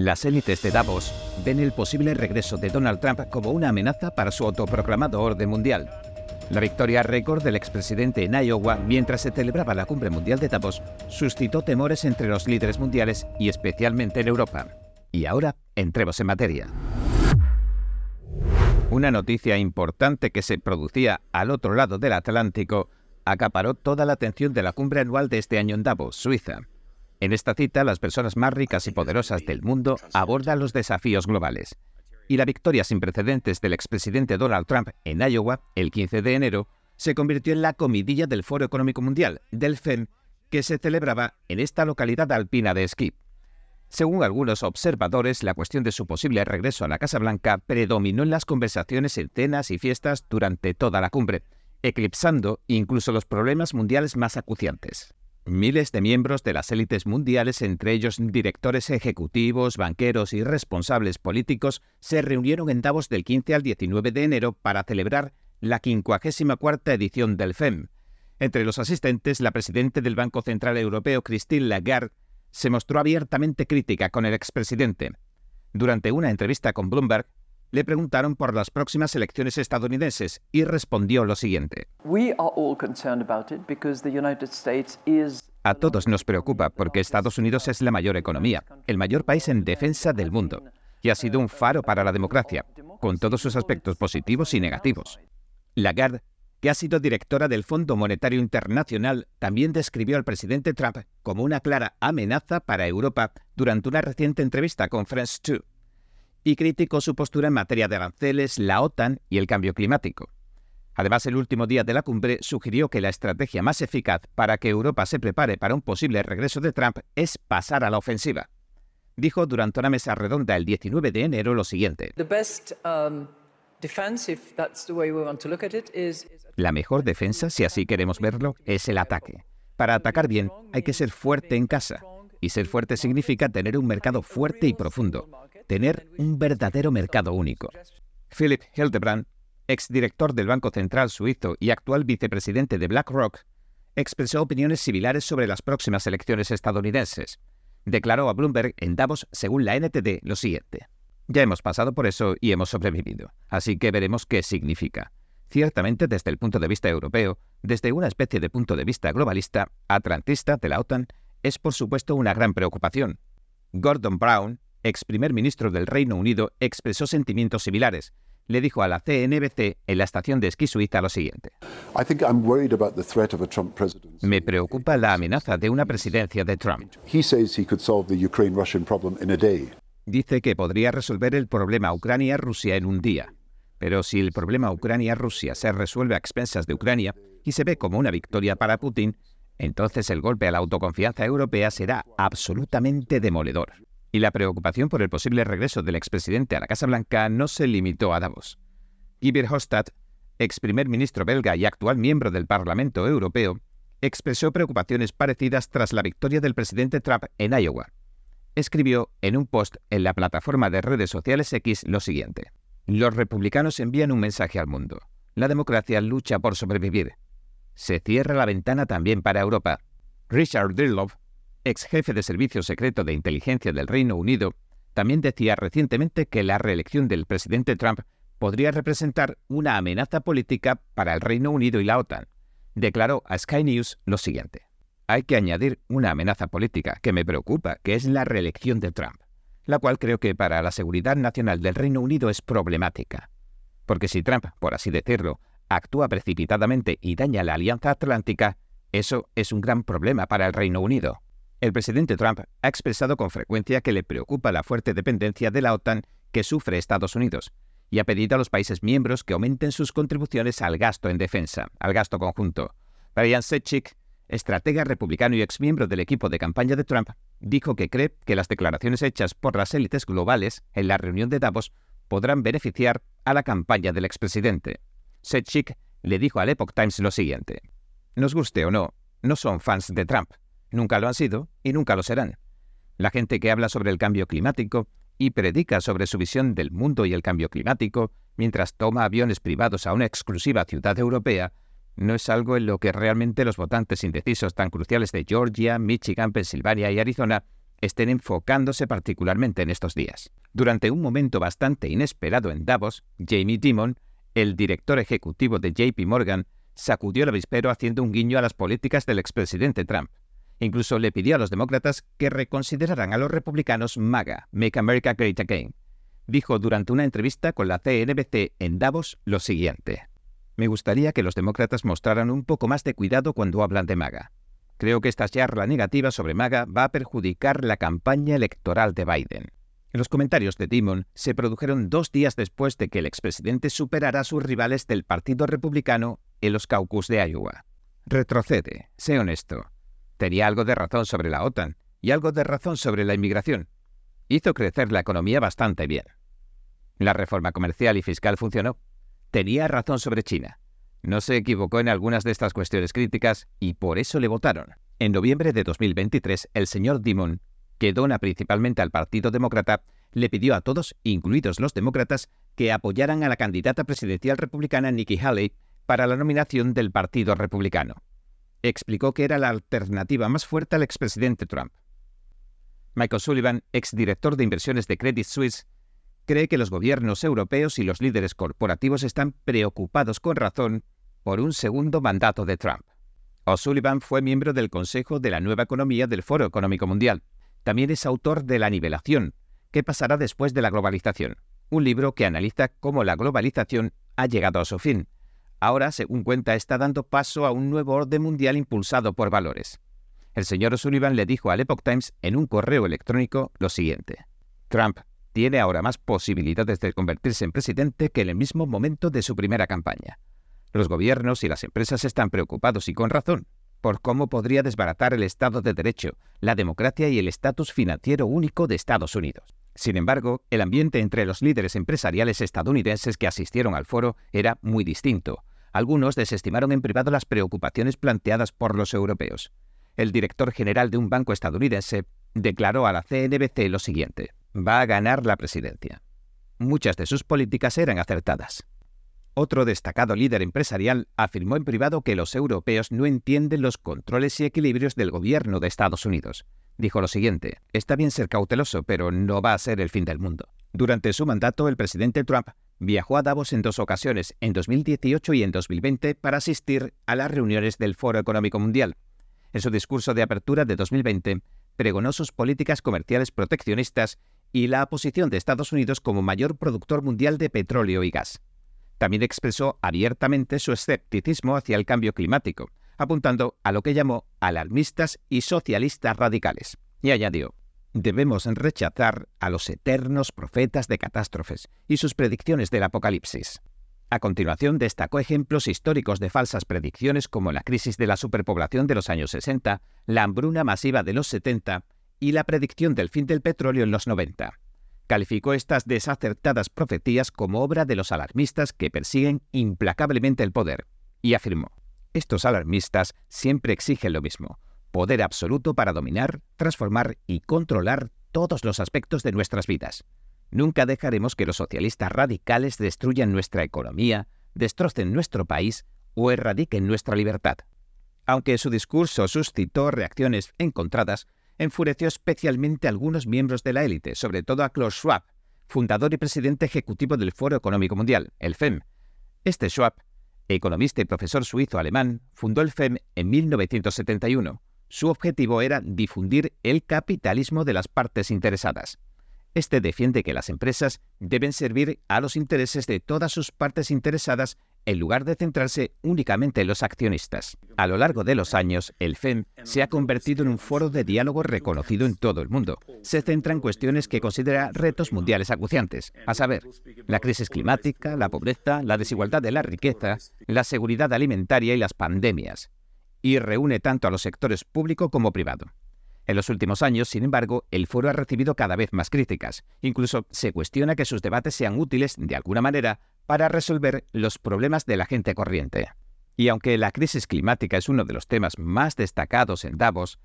Las élites de Davos ven el posible regreso de Donald Trump como una amenaza para su autoproclamado orden mundial. La victoria récord del expresidente en Iowa mientras se celebraba la cumbre mundial de Davos suscitó temores entre los líderes mundiales y especialmente en Europa. Y ahora entremos en materia. Una noticia importante que se producía al otro lado del Atlántico acaparó toda la atención de la cumbre anual de este año en Davos, Suiza. En esta cita, las personas más ricas y poderosas del mundo abordan los desafíos globales. Y la victoria sin precedentes del expresidente Donald Trump en Iowa, el 15 de enero, se convirtió en la comidilla del Foro Económico Mundial, del FEM, que se celebraba en esta localidad alpina de esquí. Según algunos observadores, la cuestión de su posible regreso a la Casa Blanca predominó en las conversaciones en cenas y fiestas durante toda la cumbre, eclipsando incluso los problemas mundiales más acuciantes. Miles de miembros de las élites mundiales, entre ellos directores ejecutivos, banqueros y responsables políticos, se reunieron en Davos del 15 al 19 de enero para celebrar la 54 edición del FEM. Entre los asistentes, la presidenta del Banco Central Europeo, Christine Lagarde, se mostró abiertamente crítica con el expresidente. Durante una entrevista con Bloomberg, le preguntaron por las próximas elecciones estadounidenses y respondió lo siguiente. A todos nos preocupa porque Estados Unidos es la mayor economía, el mayor país en defensa del mundo, y ha sido un faro para la democracia, con todos sus aspectos positivos y negativos. Lagarde, que ha sido directora del Fondo Monetario Internacional, también describió al presidente Trump como una clara amenaza para Europa durante una reciente entrevista con France 2 y criticó su postura en materia de aranceles, la OTAN y el cambio climático. Además, el último día de la cumbre sugirió que la estrategia más eficaz para que Europa se prepare para un posible regreso de Trump es pasar a la ofensiva. Dijo durante una mesa redonda el 19 de enero lo siguiente. La mejor defensa, si así queremos verlo, es el ataque. Para atacar bien hay que ser fuerte en casa. Y ser fuerte significa tener un mercado fuerte y profundo, tener un verdadero mercado único. Philip Hildebrand, exdirector del Banco Central Suizo y actual vicepresidente de BlackRock, expresó opiniones similares sobre las próximas elecciones estadounidenses. Declaró a Bloomberg en Davos, según la NTD, lo siguiente. Ya hemos pasado por eso y hemos sobrevivido, así que veremos qué significa. Ciertamente, desde el punto de vista europeo, desde una especie de punto de vista globalista, atlantista de la OTAN, es por supuesto una gran preocupación. Gordon Brown, ex primer ministro del Reino Unido, expresó sentimientos similares. Le dijo a la CNBC en la estación de esquí suiza lo siguiente. Me preocupa la amenaza de una presidencia de Trump. Dice que podría resolver el problema Ucrania-Rusia en un día. Pero si el problema Ucrania-Rusia se resuelve a expensas de Ucrania y se ve como una victoria para Putin, entonces el golpe a la autoconfianza europea será absolutamente demoledor. Y la preocupación por el posible regreso del expresidente a la Casa Blanca no se limitó a Davos. Guy Verhofstadt, ex primer ministro belga y actual miembro del Parlamento Europeo, expresó preocupaciones parecidas tras la victoria del presidente Trump en Iowa. Escribió en un post en la plataforma de redes sociales X lo siguiente. Los republicanos envían un mensaje al mundo. La democracia lucha por sobrevivir. Se cierra la ventana también para Europa. Richard Dirloff, ex jefe de Servicio Secreto de Inteligencia del Reino Unido, también decía recientemente que la reelección del presidente Trump podría representar una amenaza política para el Reino Unido y la OTAN. Declaró a Sky News lo siguiente. Hay que añadir una amenaza política que me preocupa, que es la reelección de Trump, la cual creo que para la seguridad nacional del Reino Unido es problemática. Porque si Trump, por así decirlo, actúa precipitadamente y daña la Alianza Atlántica, eso es un gran problema para el Reino Unido. El presidente Trump ha expresado con frecuencia que le preocupa la fuerte dependencia de la OTAN que sufre Estados Unidos y ha pedido a los países miembros que aumenten sus contribuciones al gasto en defensa, al gasto conjunto. Brian Sechik, estratega republicano y exmiembro del equipo de campaña de Trump, dijo que cree que las declaraciones hechas por las élites globales en la reunión de Davos podrán beneficiar a la campaña del expresidente. Sechik le dijo al Epoch Times lo siguiente: Nos guste o no, no son fans de Trump Nunca lo han sido y nunca lo serán. La gente que habla sobre el cambio climático y predica sobre su visión del mundo y el cambio climático mientras toma aviones privados a una exclusiva ciudad europea no es algo en lo que realmente los votantes indecisos tan cruciales de Georgia, Michigan, Pensilvania y Arizona estén enfocándose particularmente en estos días. Durante un momento bastante inesperado en Davos, Jamie Dimon, el director ejecutivo de JP Morgan, sacudió el avispero haciendo un guiño a las políticas del expresidente Trump. Incluso le pidió a los demócratas que reconsideraran a los republicanos MAGA, Make America Great Again. Dijo durante una entrevista con la CNBC en Davos lo siguiente. Me gustaría que los demócratas mostraran un poco más de cuidado cuando hablan de MAGA. Creo que esta charla negativa sobre MAGA va a perjudicar la campaña electoral de Biden. Los comentarios de Dimon se produjeron dos días después de que el expresidente superara a sus rivales del Partido Republicano en los caucus de Iowa. Retrocede, sé honesto. Tenía algo de razón sobre la OTAN y algo de razón sobre la inmigración. Hizo crecer la economía bastante bien. La reforma comercial y fiscal funcionó. Tenía razón sobre China. No se equivocó en algunas de estas cuestiones críticas y por eso le votaron. En noviembre de 2023, el señor Dimon que dona principalmente al Partido Demócrata, le pidió a todos, incluidos los demócratas, que apoyaran a la candidata presidencial republicana Nikki Haley para la nominación del Partido Republicano. Explicó que era la alternativa más fuerte al expresidente Trump. Michael Sullivan, exdirector de inversiones de Credit Suisse, cree que los gobiernos europeos y los líderes corporativos están preocupados con razón por un segundo mandato de Trump. O'Sullivan fue miembro del Consejo de la Nueva Economía del Foro Económico Mundial también es autor de La nivelación, ¿Qué pasará después de la globalización? Un libro que analiza cómo la globalización ha llegado a su fin. Ahora, según cuenta, está dando paso a un nuevo orden mundial impulsado por valores. El señor Sullivan le dijo al Epoch Times en un correo electrónico lo siguiente. Trump tiene ahora más posibilidades de convertirse en presidente que en el mismo momento de su primera campaña. Los gobiernos y las empresas están preocupados y con razón por cómo podría desbaratar el Estado de Derecho, la democracia y el estatus financiero único de Estados Unidos. Sin embargo, el ambiente entre los líderes empresariales estadounidenses que asistieron al foro era muy distinto. Algunos desestimaron en privado las preocupaciones planteadas por los europeos. El director general de un banco estadounidense declaró a la CNBC lo siguiente. Va a ganar la presidencia. Muchas de sus políticas eran acertadas. Otro destacado líder empresarial afirmó en privado que los europeos no entienden los controles y equilibrios del gobierno de Estados Unidos. Dijo lo siguiente, está bien ser cauteloso, pero no va a ser el fin del mundo. Durante su mandato, el presidente Trump viajó a Davos en dos ocasiones, en 2018 y en 2020, para asistir a las reuniones del Foro Económico Mundial. En su discurso de apertura de 2020, pregonó sus políticas comerciales proteccionistas y la posición de Estados Unidos como mayor productor mundial de petróleo y gas. También expresó abiertamente su escepticismo hacia el cambio climático, apuntando a lo que llamó alarmistas y socialistas radicales. Y añadió, debemos rechazar a los eternos profetas de catástrofes y sus predicciones del apocalipsis. A continuación destacó ejemplos históricos de falsas predicciones como la crisis de la superpoblación de los años 60, la hambruna masiva de los 70 y la predicción del fin del petróleo en los 90 calificó estas desacertadas profecías como obra de los alarmistas que persiguen implacablemente el poder, y afirmó, estos alarmistas siempre exigen lo mismo, poder absoluto para dominar, transformar y controlar todos los aspectos de nuestras vidas. Nunca dejaremos que los socialistas radicales destruyan nuestra economía, destrocen nuestro país o erradiquen nuestra libertad. Aunque su discurso suscitó reacciones encontradas, enfureció especialmente a algunos miembros de la élite, sobre todo a Klaus Schwab, fundador y presidente ejecutivo del Foro Económico Mundial, el FEM. Este Schwab, economista y profesor suizo-alemán, fundó el FEM en 1971. Su objetivo era difundir el capitalismo de las partes interesadas. Este defiende que las empresas deben servir a los intereses de todas sus partes interesadas en lugar de centrarse únicamente en los accionistas. A lo largo de los años, el FEM se ha convertido en un foro de diálogo reconocido en todo el mundo. Se centra en cuestiones que considera retos mundiales acuciantes, a saber, la crisis climática, la pobreza, la desigualdad de la riqueza, la seguridad alimentaria y las pandemias. Y reúne tanto a los sectores público como privado. En los últimos años, sin embargo, el foro ha recibido cada vez más críticas. Incluso se cuestiona que sus debates sean útiles, de alguna manera, para resolver los problemas de la gente corriente. Y aunque la crisis climática es uno de los temas más destacados en Davos,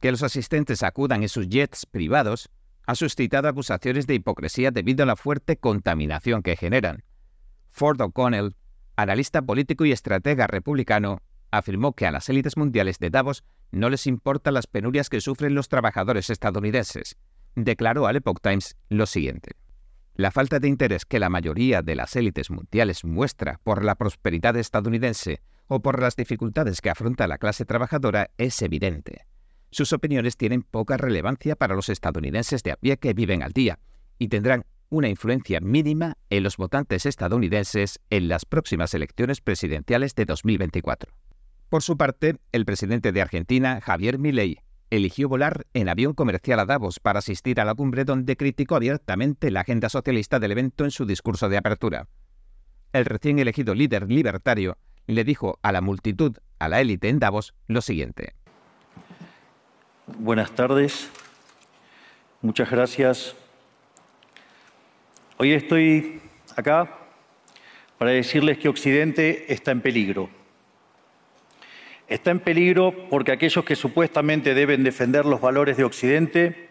que los asistentes acudan en sus jets privados ha suscitado acusaciones de hipocresía debido a la fuerte contaminación que generan. Ford O'Connell, analista político y estratega republicano, afirmó que a las élites mundiales de Davos no les importan las penurias que sufren los trabajadores estadounidenses. Declaró al Epoch Times lo siguiente. La falta de interés que la mayoría de las élites mundiales muestra por la prosperidad estadounidense o por las dificultades que afronta la clase trabajadora es evidente. Sus opiniones tienen poca relevancia para los estadounidenses de a pie que viven al día y tendrán una influencia mínima en los votantes estadounidenses en las próximas elecciones presidenciales de 2024. Por su parte, el presidente de Argentina, Javier Milei, eligió volar en avión comercial a Davos para asistir a la cumbre donde criticó abiertamente la agenda socialista del evento en su discurso de apertura. El recién elegido líder libertario le dijo a la multitud, a la élite en Davos, lo siguiente. Buenas tardes. Muchas gracias Hoy estoy acá para decirles que Occidente está en peligro. Está en peligro porque aquellos que supuestamente deben defender los valores de Occidente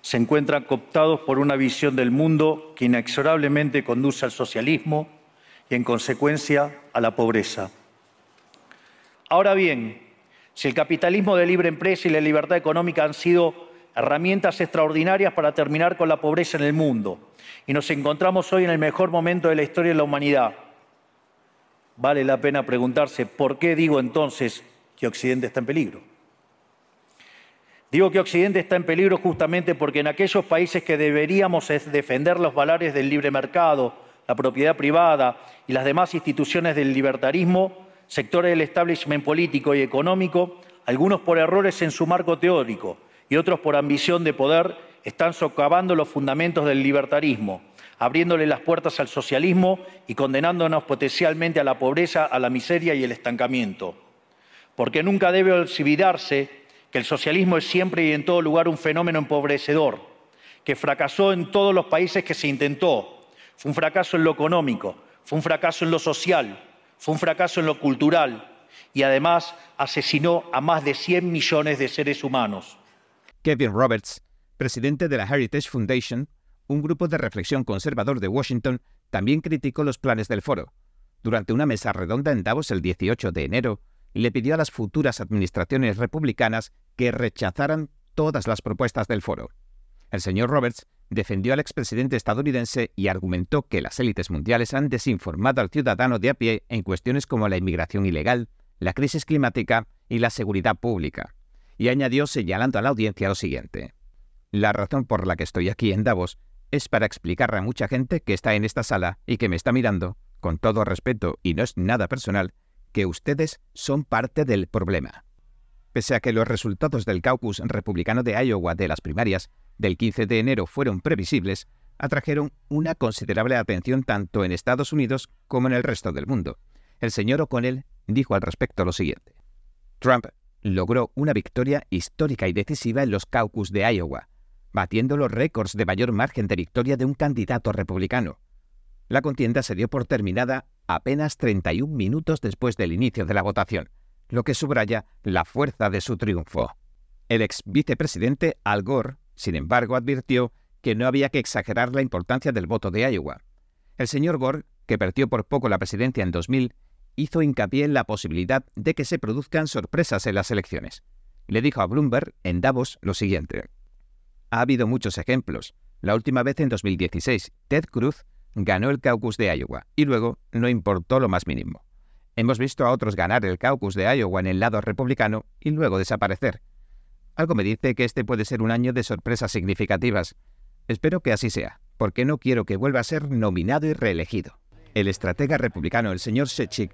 se encuentran cooptados por una visión del mundo que inexorablemente conduce al socialismo y, en consecuencia, a la pobreza. Ahora bien, si el capitalismo de libre empresa y la libertad económica han sido herramientas extraordinarias para terminar con la pobreza en el mundo, y nos encontramos hoy en el mejor momento de la historia de la humanidad. Vale la pena preguntarse por qué digo entonces que Occidente está en peligro. Digo que Occidente está en peligro justamente porque en aquellos países que deberíamos defender los valores del libre mercado, la propiedad privada y las demás instituciones del libertarismo, sectores del establishment político y económico, algunos por errores en su marco teórico y otros por ambición de poder, están socavando los fundamentos del libertarismo, abriéndole las puertas al socialismo y condenándonos potencialmente a la pobreza, a la miseria y el estancamiento. Porque nunca debe olvidarse que el socialismo es siempre y en todo lugar un fenómeno empobrecedor, que fracasó en todos los países que se intentó. Fue un fracaso en lo económico, fue un fracaso en lo social, fue un fracaso en lo cultural y además asesinó a más de 100 millones de seres humanos. Kevin Roberts presidente de la Heritage Foundation, un grupo de reflexión conservador de Washington, también criticó los planes del foro. Durante una mesa redonda en Davos el 18 de enero, le pidió a las futuras administraciones republicanas que rechazaran todas las propuestas del foro. El señor Roberts defendió al expresidente estadounidense y argumentó que las élites mundiales han desinformado al ciudadano de a pie en cuestiones como la inmigración ilegal, la crisis climática y la seguridad pública. Y añadió señalando a la audiencia lo siguiente. La razón por la que estoy aquí en Davos es para explicar a mucha gente que está en esta sala y que me está mirando, con todo respeto y no es nada personal, que ustedes son parte del problema. Pese a que los resultados del caucus republicano de Iowa de las primarias del 15 de enero fueron previsibles, atrajeron una considerable atención tanto en Estados Unidos como en el resto del mundo. El señor O'Connell dijo al respecto lo siguiente. Trump logró una victoria histórica y decisiva en los caucus de Iowa, batiendo los récords de mayor margen de victoria de un candidato republicano. La contienda se dio por terminada apenas 31 minutos después del inicio de la votación, lo que subraya la fuerza de su triunfo. El ex vicepresidente Al Gore, sin embargo, advirtió que no había que exagerar la importancia del voto de Iowa. El señor Gore, que perdió por poco la presidencia en 2000, hizo hincapié en la posibilidad de que se produzcan sorpresas en las elecciones. Le dijo a Bloomberg en Davos lo siguiente. Ha habido muchos ejemplos. La última vez en 2016, Ted Cruz ganó el caucus de Iowa y luego no importó lo más mínimo. Hemos visto a otros ganar el caucus de Iowa en el lado republicano y luego desaparecer. Algo me dice que este puede ser un año de sorpresas significativas. Espero que así sea, porque no quiero que vuelva a ser nominado y reelegido. El estratega republicano, el señor Shechik,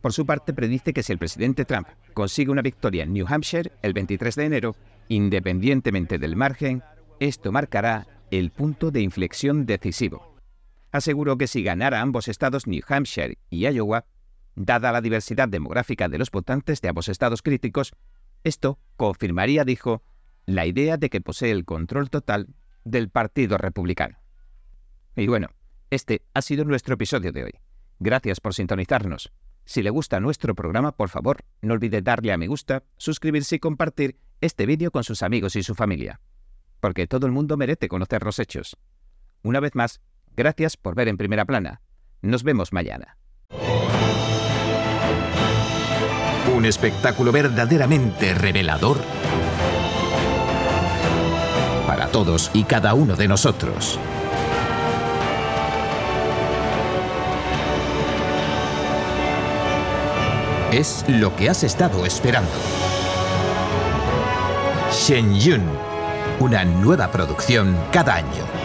por su parte predice que si el presidente Trump consigue una victoria en New Hampshire el 23 de enero, independientemente del margen, esto marcará el punto de inflexión decisivo. Aseguro que si ganara ambos estados, New Hampshire y Iowa, dada la diversidad demográfica de los votantes de ambos estados críticos, esto confirmaría, dijo, la idea de que posee el control total del Partido Republicano. Y bueno, este ha sido nuestro episodio de hoy. Gracias por sintonizarnos. Si le gusta nuestro programa, por favor, no olvide darle a me gusta, suscribirse y compartir este vídeo con sus amigos y su familia porque todo el mundo merece conocer los hechos. Una vez más, gracias por ver en primera plana. Nos vemos mañana. Un espectáculo verdaderamente revelador para todos y cada uno de nosotros. Es lo que has estado esperando. Shenyun, una nueva producción cada año.